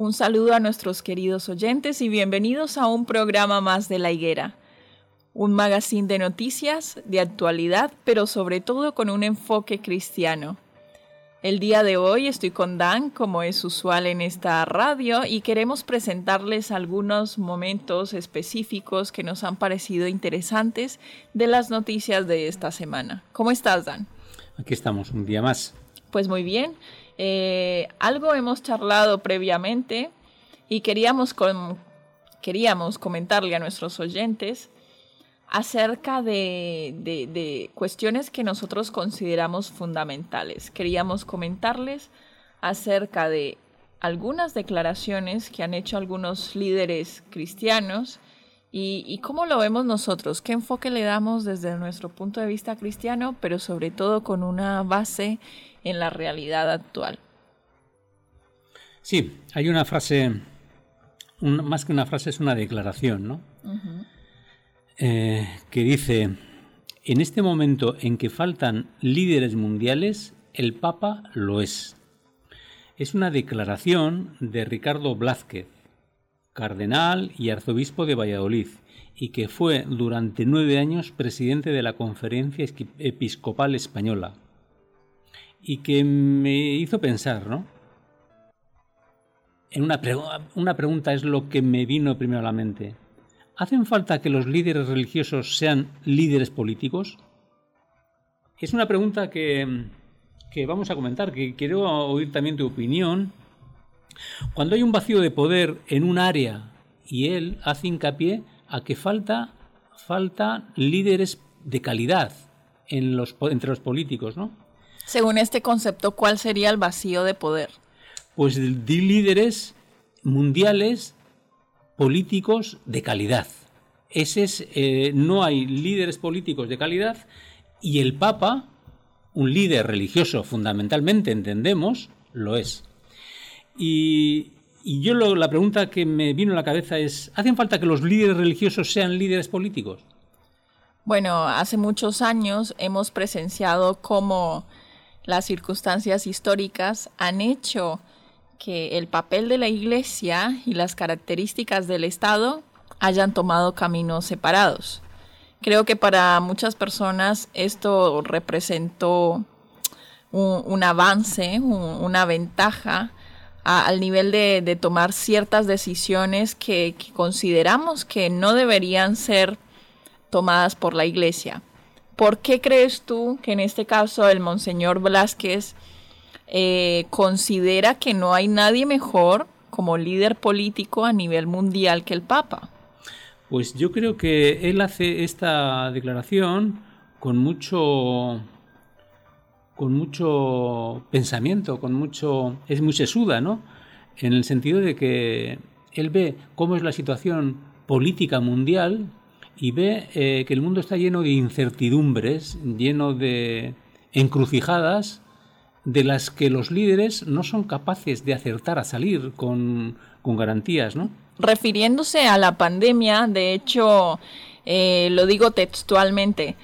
Un saludo a nuestros queridos oyentes y bienvenidos a un programa más de La Higuera, un magazine de noticias, de actualidad, pero sobre todo con un enfoque cristiano. El día de hoy estoy con Dan, como es usual en esta radio, y queremos presentarles algunos momentos específicos que nos han parecido interesantes de las noticias de esta semana. ¿Cómo estás, Dan? Aquí estamos, un día más. Pues muy bien. Eh, algo hemos charlado previamente y queríamos, queríamos comentarle a nuestros oyentes acerca de, de, cuestiones que nosotros consideramos fundamentales. Queríamos comentarles acerca de algunas declaraciones que han hecho algunos líderes cristianos y, y, cómo lo vemos nosotros, qué enfoque le damos desde nuestro punto de vista cristiano, pero sobre todo con una base en la realidad actual. Sí, hay una frase, más que una frase es una declaración, ¿no? Eh, que dice, en este momento en que faltan líderes mundiales, el Papa lo es. Es una declaración de Ricardo Blázquez, cardenal y arzobispo de Valladolid, y que fue durante nueve años presidente de la Conferencia Episcopal Española y que me hizo pensar, ¿no? En una, una pregunta es lo que me vino primero a la mente. ¿Hacen falta que los líderes religiosos sean líderes políticos? Es una pregunta que, que vamos a comentar, que quiero oír también tu opinión. Cuando hay un vacío de poder en un área y él hace hincapié a que falta, falta líderes de calidad entre los políticos, ¿no? Según este concepto, ¿cuál sería el vacío de poder? Pues de líderes mundiales políticos de calidad. Ese es, eh, no hay líderes políticos de calidad y el Papa, un líder religioso fundamentalmente, entendemos, lo es. Y, yo la pregunta que me vino a la cabeza es, ¿hacen falta que los líderes religiosos sean líderes políticos? Bueno, hace muchos años hemos presenciado cómo las circunstancias históricas han hecho que el papel de la Iglesia y las características del Estado hayan tomado caminos separados. Creo que para muchas personas esto representó un, avance, una ventaja al nivel de, tomar ciertas decisiones que consideramos que no deberían ser tomadas por la Iglesia. ¿Por qué crees tú que en este caso el Monseñor Velázquez eh, considera que no hay nadie mejor como líder político a nivel mundial que el Papa? Pues yo creo que él hace esta declaración con mucho con mucho pensamiento, con mucho es muy sesuda, ¿no? En el sentido de que él ve cómo es la situación política mundial y ve eh, que el mundo está lleno de incertidumbres, lleno de encrucijadas de las que los líderes no son capaces de acertar a salir con, garantías, ¿no? Refiriéndose a la pandemia, de hecho, eh, lo digo textualmente,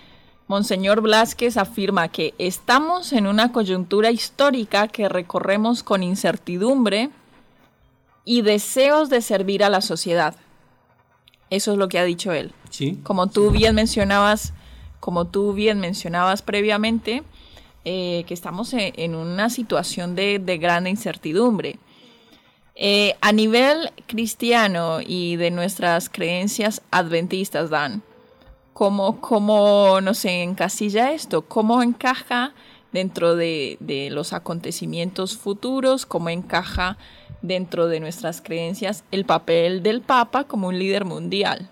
Monseñor Blasquez afirma que estamos en una coyuntura histórica que recorremos con incertidumbre y deseos de servir a la sociedad. Eso es lo que ha dicho él. Sí. Como tú bien mencionabas, como tú bien mencionabas previamente, eh, que estamos en, una situación de, de gran incertidumbre. Eh, a nivel cristiano y de nuestras creencias adventistas, Dan, ¿cómo, cómo no se encasilla esto? ¿Cómo encaja dentro de, de, los acontecimientos futuros? ¿Cómo encaja dentro de nuestras creencias el papel del Papa como un líder mundial?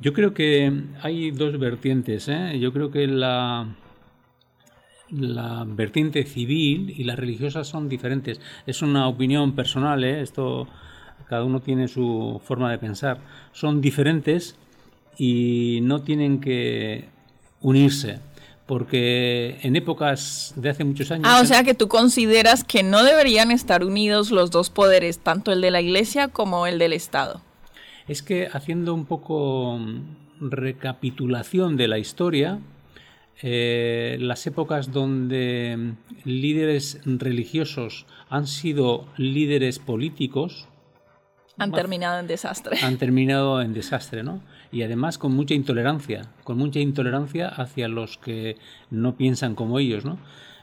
Yo creo que hay dos vertientes. ¿eh? Yo creo que la, la vertiente civil y la religiosa son diferentes. Es una opinión personal, ¿eh? esto cada uno tiene su forma de pensar. Son diferentes y no tienen que unirse. Porque en épocas de hace muchos años. Ah, o sea que tú consideras que no deberían estar unidos los dos poderes, tanto el de la Iglesia como el del Estado. Es que haciendo un poco recapitulación de la historia, eh, las épocas donde mm, líderes religiosos han sido líderes políticos han terminado en desastre. Han terminado en desastre, ¿no? Y además con mucha intolerancia, con mucha intolerancia hacia los que no piensan como ellos, ¿no?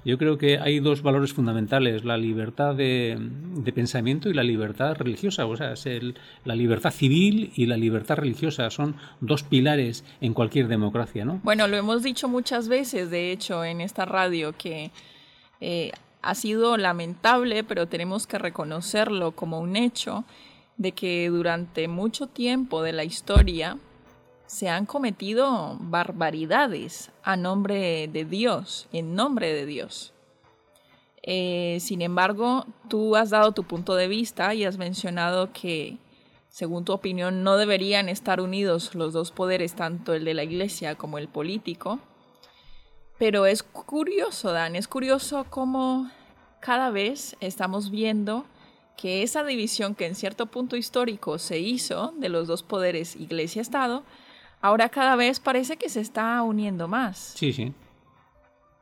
Yo creo que hay dos valores fundamentales, la libertad de, pensamiento y la libertad religiosa. O sea, es la libertad civil y la libertad religiosa son dos pilares en cualquier democracia, ¿no? Bueno, lo hemos dicho muchas veces, de hecho, en esta radio, que eh, ha sido lamentable, pero tenemos que reconocerlo como un hecho, de que durante mucho tiempo de la historia se han cometido barbaridades a nombre de Dios, en nombre de Dios. Eh, sin embargo, tú has dado tu punto de vista y has mencionado que, según tu opinión, no deberían estar unidos los dos poderes, tanto el de la iglesia como el político. Pero es curioso, Dan, es curioso cómo cada vez estamos viendo que esa división que en cierto punto histórico se hizo de los dos poderes iglesia-estado, ahora cada vez parece que se está uniendo más. Sí, sí.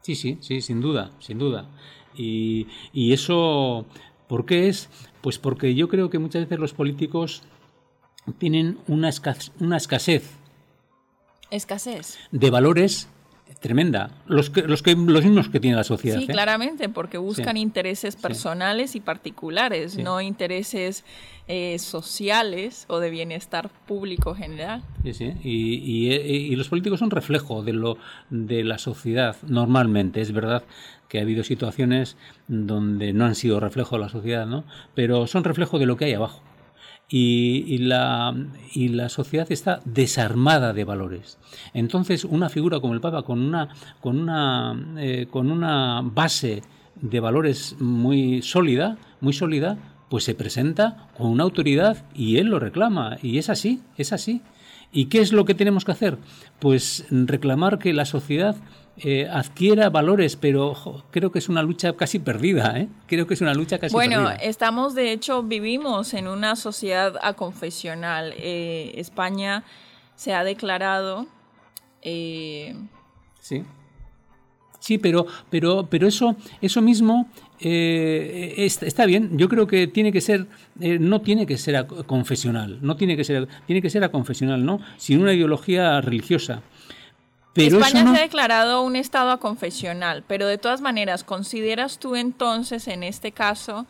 Sí, sí, sí, sin duda, sin duda. Y, y eso, ¿por qué es? Pues porque yo creo que muchas veces los políticos tienen una, una escasez. Escasez. De valores tremenda. Los, que, los, que, los mismos que tiene la sociedad. Sí, ¿eh? claramente, porque buscan intereses personales y particulares, no intereses eh, sociales o de bienestar público general. Sí, sí. Y, y, los políticos son reflejo de, lo, de la sociedad normalmente. Es verdad que ha habido situaciones donde no han sido reflejo de la sociedad, ¿no? Pero son reflejo de lo que hay abajo y, la, y la sociedad está desarmada de valores. Entonces, una figura como el Papa, con una, con una, eh, con una base de valores muy sólida, muy sólida, pues se presenta con una autoridad y él lo reclama. Y es así, es así. ¿Y qué es lo que tenemos que hacer? Pues reclamar que la sociedad eh, adquiera valores, pero creo que es una lucha casi perdida, ¿eh? Creo que es una lucha casi perdida. Bueno, estamos, de hecho, vivimos en una sociedad aconfesional. Eh, España se ha declarado... Eh, sí. Sí, pero, pero, pero eso, eso mismo eh, está, bien. Yo creo que tiene que ser, no tiene que ser confesional, no tiene que ser, tiene que ser a confesional, ¿no? Sin una ideología religiosa. España se ha declarado un estado confesional, pero de todas maneras, ¿consideras tú entonces en este caso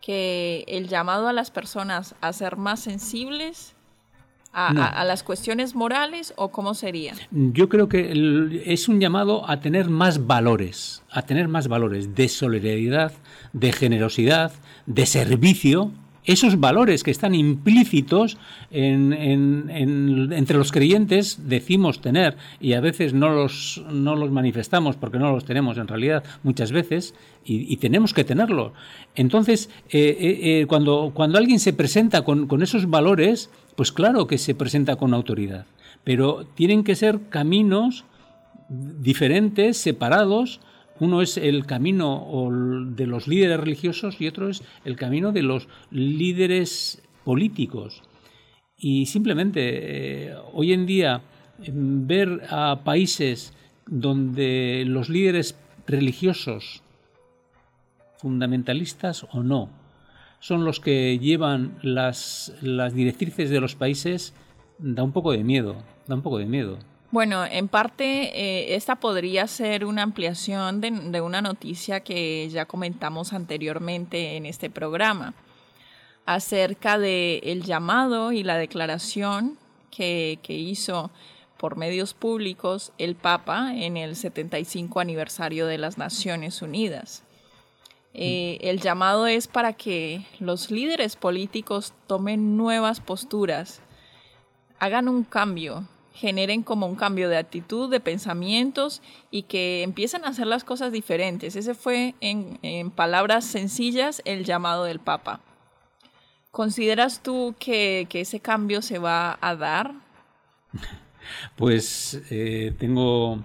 que el llamado a las personas a ser más sensibles a, las cuestiones morales o cómo sería? Yo creo que es un llamado a tener más valores, a tener más valores de solidaridad, de generosidad, de servicio, esos valores que están implícitos entre los creyentes decimos tener y a veces no los, no los manifestamos porque no los tenemos en realidad muchas veces y, tenemos que tenerlo. Entonces, eh, eh, eh, cuando, cuando alguien se presenta con, con esos valores, pues claro que se presenta con autoridad, pero tienen que ser caminos diferentes, separados, Uno es el camino de los líderes religiosos y otro es el camino de los líderes políticos. Y simplemente eh, hoy en día ver a países donde los líderes religiosos, fundamentalistas o no, son los que llevan las, las directrices de los países, da un poco de miedo, da un poco de miedo. Bueno, en parte eh, esta podría ser una ampliación de, una noticia que ya comentamos anteriormente en este programa acerca del el llamado y la declaración que, hizo por medios públicos el Papa en el 75 aniversario de las Naciones Unidas. Eh, el llamado es para que los líderes políticos tomen nuevas posturas, hagan un cambio, generen como un cambio de actitud, de pensamientos y que empiecen a hacer las cosas diferentes. Ese fue, en, palabras sencillas, el llamado del Papa. ¿Consideras tú que, ese cambio se va a dar? Pues eh, tengo,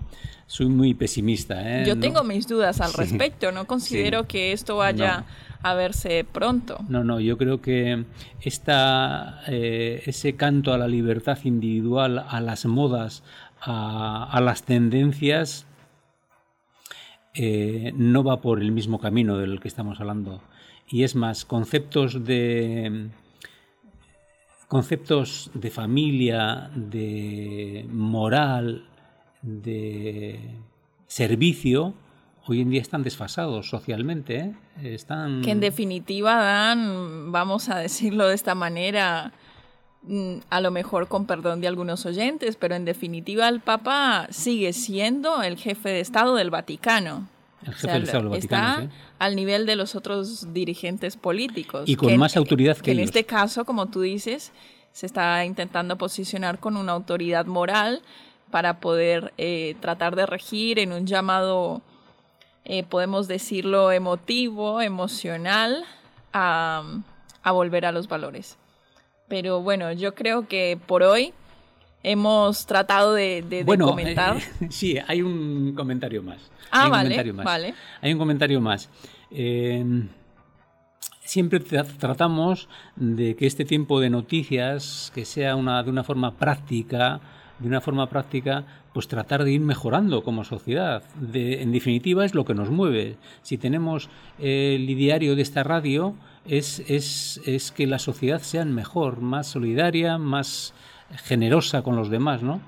soy muy pesimista. ¿eh? Yo tengo mis dudas al respecto. No considero que esto vaya a verse pronto. No, no, yo creo que esta, eh, ese canto a la libertad individual, a las modas, a, las tendencias, eh, no va por el mismo camino del que estamos hablando. Y es más, conceptos de conceptos de familia, de moral, de servicio, hoy en día están desfasados socialmente. ¿eh? Están... Que en definitiva dan, vamos a decirlo de esta manera, mm, a lo mejor con perdón de algunos oyentes, pero en definitiva el Papa sigue siendo el jefe de Estado del Vaticano. El jefe del Estado del Vaticano. Está al nivel de los otros dirigentes políticos. Y con más autoridad que, que En este caso, como tú dices, se está intentando posicionar con una autoridad moral para poder eh, tratar de regir en un llamado eh, podemos decirlo, emotivo, emocional, a, volver a los valores. Pero bueno, yo creo que por hoy hemos tratado de, bueno, comentar. Eh, sí, hay un comentario más. Ah, vale, vale. Hay un comentario más. Em, siempre tratamos de que este tiempo de noticias, que sea una, de una forma práctica, de una forma práctica, pues tratar de ir mejorando como sociedad. En definitiva, es lo que nos mueve. Si tenemos el ideario de esta radio, es, es, es que la sociedad sea mejor, más solidaria, más generosa con los demás, ¿no?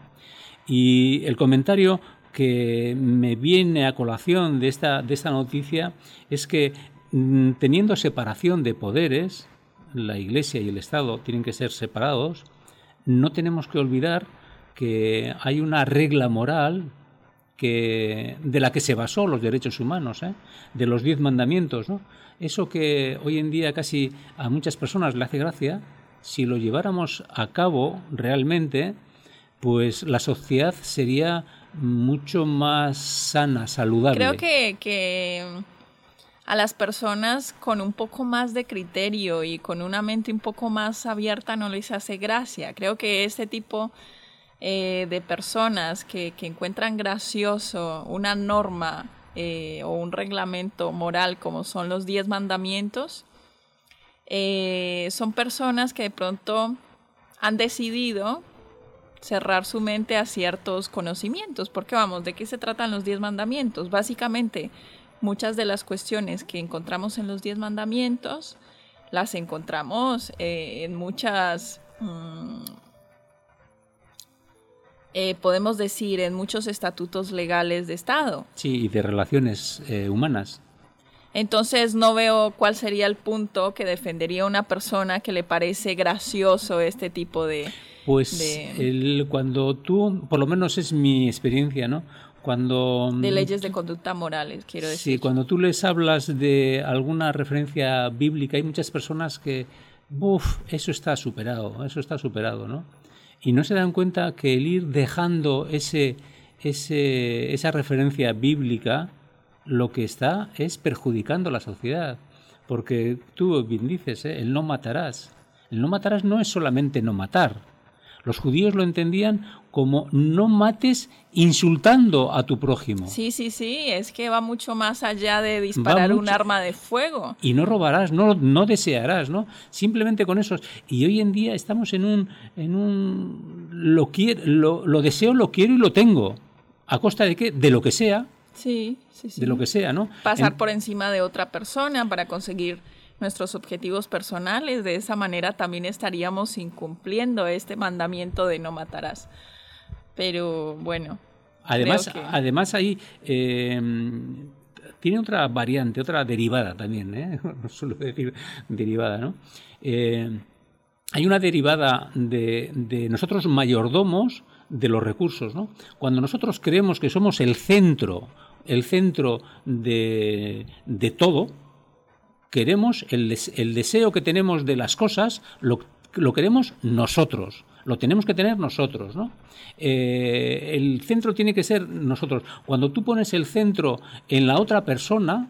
Y el comentario que me viene a colación de esta, de esta noticia es que mm, teniendo separación de poderes, la Iglesia y el Estado tienen que ser separados, no tenemos que olvidar que hay una regla moral que, de la que se basó los derechos humanos, ¿eh? de los diez mandamientos. Eso que hoy en día casi a muchas personas le hace gracia, si lo lleváramos a cabo realmente, pues la sociedad sería mucho más sana, saludable. Creo que, que a las personas con un poco más de criterio y con una mente un poco más abierta no les hace gracia. Creo que este tipo eh, de personas que, encuentran gracioso una norma eh, o un reglamento moral como son los diez mandamientos, eh, son personas que de pronto han decidido cerrar su mente a ciertos conocimientos. Porque vamos, ¿de qué se tratan los diez mandamientos? Básicamente, muchas de las cuestiones que encontramos en los diez mandamientos las encontramos en muchas... Mm, eh, podemos decir, en muchos estatutos legales de Estado. Sí, y de relaciones eh, humanas. Entonces no veo cuál sería el punto que defendería una persona que le parece gracioso este tipo de... Pues cuando tú, por lo menos es mi experiencia, ¿no? Cuando... De leyes de conducta morales, quiero decir. Sí, cuando tú les hablas de alguna referencia bíblica, hay muchas personas que, uff, eso está superado, eso está superado, ¿no? Y no se dan cuenta que el ir dejando ese, ese, esa referencia bíblica lo que está es perjudicando a la sociedad. Porque tú bien dices, ¿eh? el no matarás. El no matarás no es solamente no matar. Los judíos lo entendían como no mates insultando a tu prójimo. Sí, sí, sí, es que va mucho más allá de disparar un arma de fuego. Y no robarás, no, no desearás, ¿no? Simplemente con eso. Y hoy en día estamos en un, en un lo, quiero, lo, deseo, lo quiero y lo tengo. ¿A costa de qué? De lo que sea. Sí, sí, sí. De lo que sea, ¿no? Pasar por encima de otra persona para conseguir nuestros objetivos personales. De esa manera también estaríamos incumpliendo este mandamiento de no matarás. Pero bueno. Además, además ahí eh, tiene otra variante, otra derivada también, ¿eh? no suelo decir derivada, ¿no? Eh, hay una derivada de, de, nosotros mayordomos de los recursos, ¿no? Cuando nosotros creemos que somos el centro, el centro de, de todo, queremos, el, el, deseo que tenemos de las cosas, lo, lo queremos nosotros lo tenemos que tener nosotros, ¿no? Eh, el centro tiene que ser nosotros. Cuando tú pones el centro en la otra persona,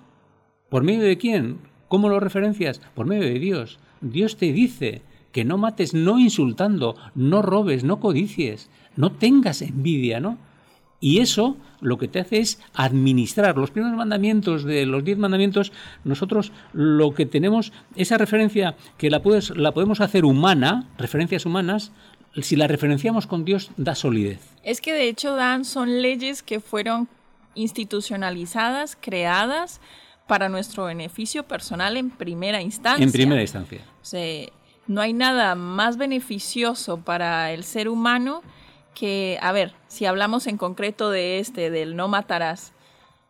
¿por medio de quién? ¿Cómo lo referencias? Por medio de Dios. Dios te dice que no mates, no insultando, no robes, no codicies, no tengas envidia, ¿no? Y eso lo que te hace es administrar. Los primeros mandamientos de los diez mandamientos, nosotros lo que tenemos, esa referencia que la, puedes, la podemos hacer humana, referencias humanas, si la referenciamos con Dios, da solidez. Es que de hecho, Dan, son leyes que fueron institucionalizadas, creadas para nuestro beneficio personal en primera instancia. En primera instancia. O sea, no hay nada más beneficioso para el ser humano que, a ver, si hablamos en concreto de este, del no matarás,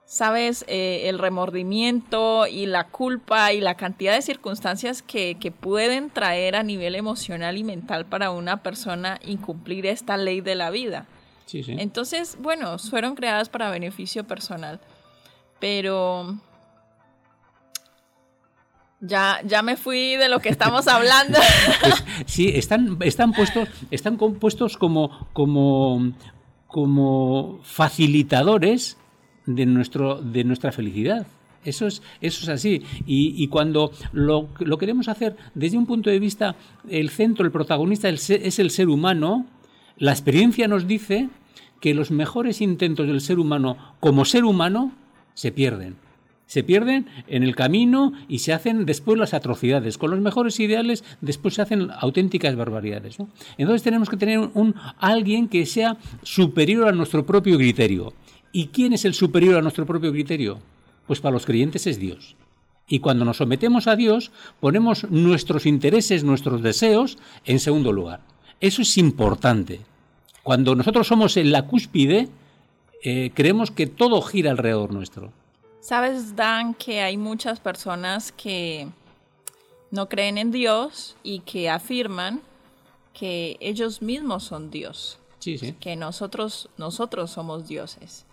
sabes, eh, el remordimiento y la culpa y la cantidad de circunstancias que, que, pueden traer a nivel emocional y mental para una persona incumplir esta ley de la vida. Sí, sí. Entonces, bueno, fueron creadas para beneficio personal, pero ya, ya me fui de lo que estamos hablando. Pues, sí, están, están puestos, están compuestos como, como, como facilitadores de, nuestro, de nuestra felicidad. Eso es, eso es así. Y, cuando lo, lo, queremos hacer desde un punto de vista, el centro, el protagonista es el ser humano, la experiencia nos dice que los mejores intentos del ser humano como ser humano se pierden. Se pierden en el camino y se hacen después las atrocidades. Con los mejores ideales después se hacen auténticas barbaridades. Entonces tenemos que tener un, alguien que sea superior a nuestro propio criterio. ¿Y quién es el superior a nuestro propio criterio? Pues para los creyentes es Dios. Y cuando nos sometemos a Dios, ponemos nuestros intereses, nuestros deseos en segundo lugar. Eso es importante. Cuando nosotros somos en la cúspide, eh, creemos que todo gira alrededor nuestro. Sabes, Dan, que hay muchas personas que no creen en Dios y que afirman que ellos mismos son Dios. Sí, sí. Que nosotros, nosotros somos dioses.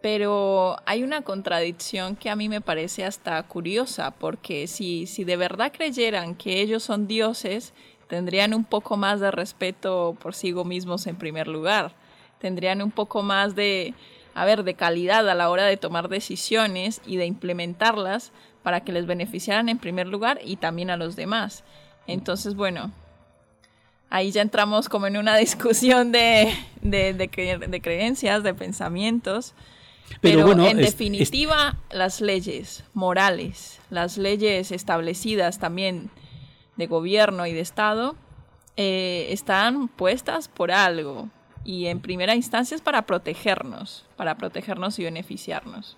Pero hay una contradicción que a mí me parece hasta curiosa, porque si, si de verdad creyeran que ellos son dioses, tendrían un poco más de respeto por sí mismos en primer lugar, tendrían un poco más de, a ver, de calidad a la hora de tomar decisiones y de implementarlas para que les beneficiaran en primer lugar y también a los demás. Entonces, bueno, ahí ya entramos como en una discusión de, de, de creencias, de pensamientos. Pero, bueno, en definitiva, las leyes morales, las leyes establecidas también de gobierno y de Estado, eh, están puestas por algo y en primera instancia es para protegernos, para protegernos y beneficiarnos.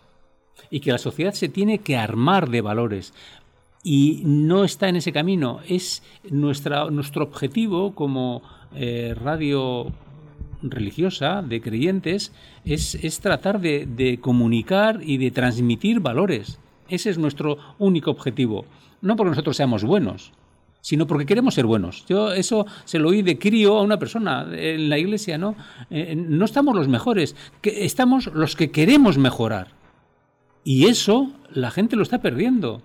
Y que la sociedad se tiene que armar de valores y no está en ese camino. Es nuestra, nuestro objetivo como eh, radio religiosa, de creyentes, es, es tratar de, de, comunicar y de transmitir valores. Ese es nuestro único objetivo. No porque nosotros seamos buenos, sino porque queremos ser buenos. Yo eso se lo oí de crío a una persona en la iglesia, ¿no? Eh, no estamos los mejores, que estamos los que queremos mejorar. Y eso la gente lo está perdiendo,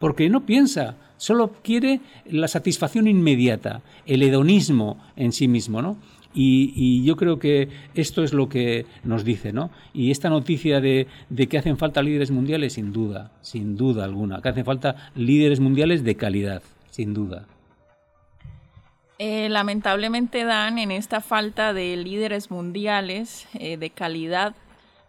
porque no piensa, solo quiere la satisfacción inmediata, el hedonismo en sí mismo, ¿no? Y, yo creo que esto es lo que nos dice, ¿no? Y esta noticia de, de, que hacen falta líderes mundiales, sin duda, sin duda alguna, que hacen falta líderes mundiales de calidad, sin duda. Eh, lamentablemente dan en esta falta de líderes mundiales eh, de calidad,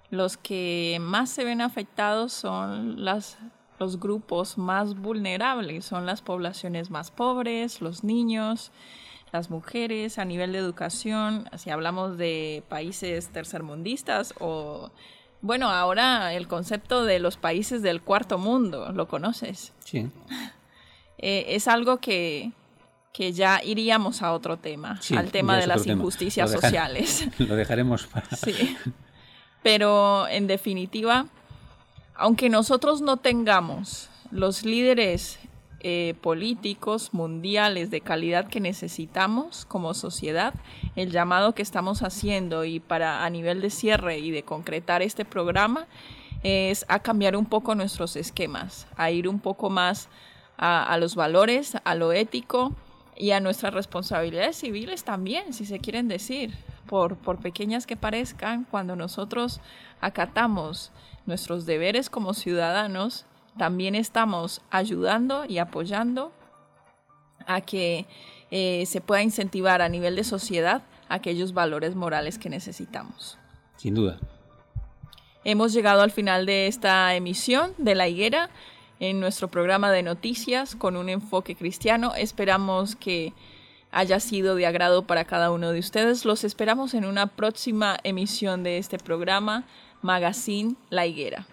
los que más se ven afectados son las, los grupos más vulnerables, son las poblaciones más pobres, los niños, las mujeres a nivel de educación, si hablamos de países tercermundistas o, bueno, ahora el concepto de los países del cuarto mundo, ¿lo conoces? Sí. Eh, es algo que, que ya iríamos a otro tema, al tema de las injusticias sociales. Lo dejaremos para... Sí. Pero en definitiva, aunque nosotros no tengamos los líderes eh, políticos mundiales de calidad que necesitamos como sociedad, el llamado que estamos haciendo y para a nivel de cierre y de concretar este programa es a cambiar un poco nuestros esquemas, a ir un poco más a, los valores, a lo ético y a nuestras responsabilidades civiles también, si se quieren decir, por, por pequeñas que parezcan, cuando nosotros acatamos nuestros deberes como ciudadanos, también estamos ayudando y apoyando a que eh, se pueda incentivar a nivel de sociedad aquellos valores morales que necesitamos. Sin duda. Hemos llegado al final de esta emisión de La Higuera en nuestro programa de noticias con un enfoque cristiano. Esperamos que haya sido de agrado para cada uno de ustedes. Los esperamos en una próxima emisión de este programa, Magazine La Higuera.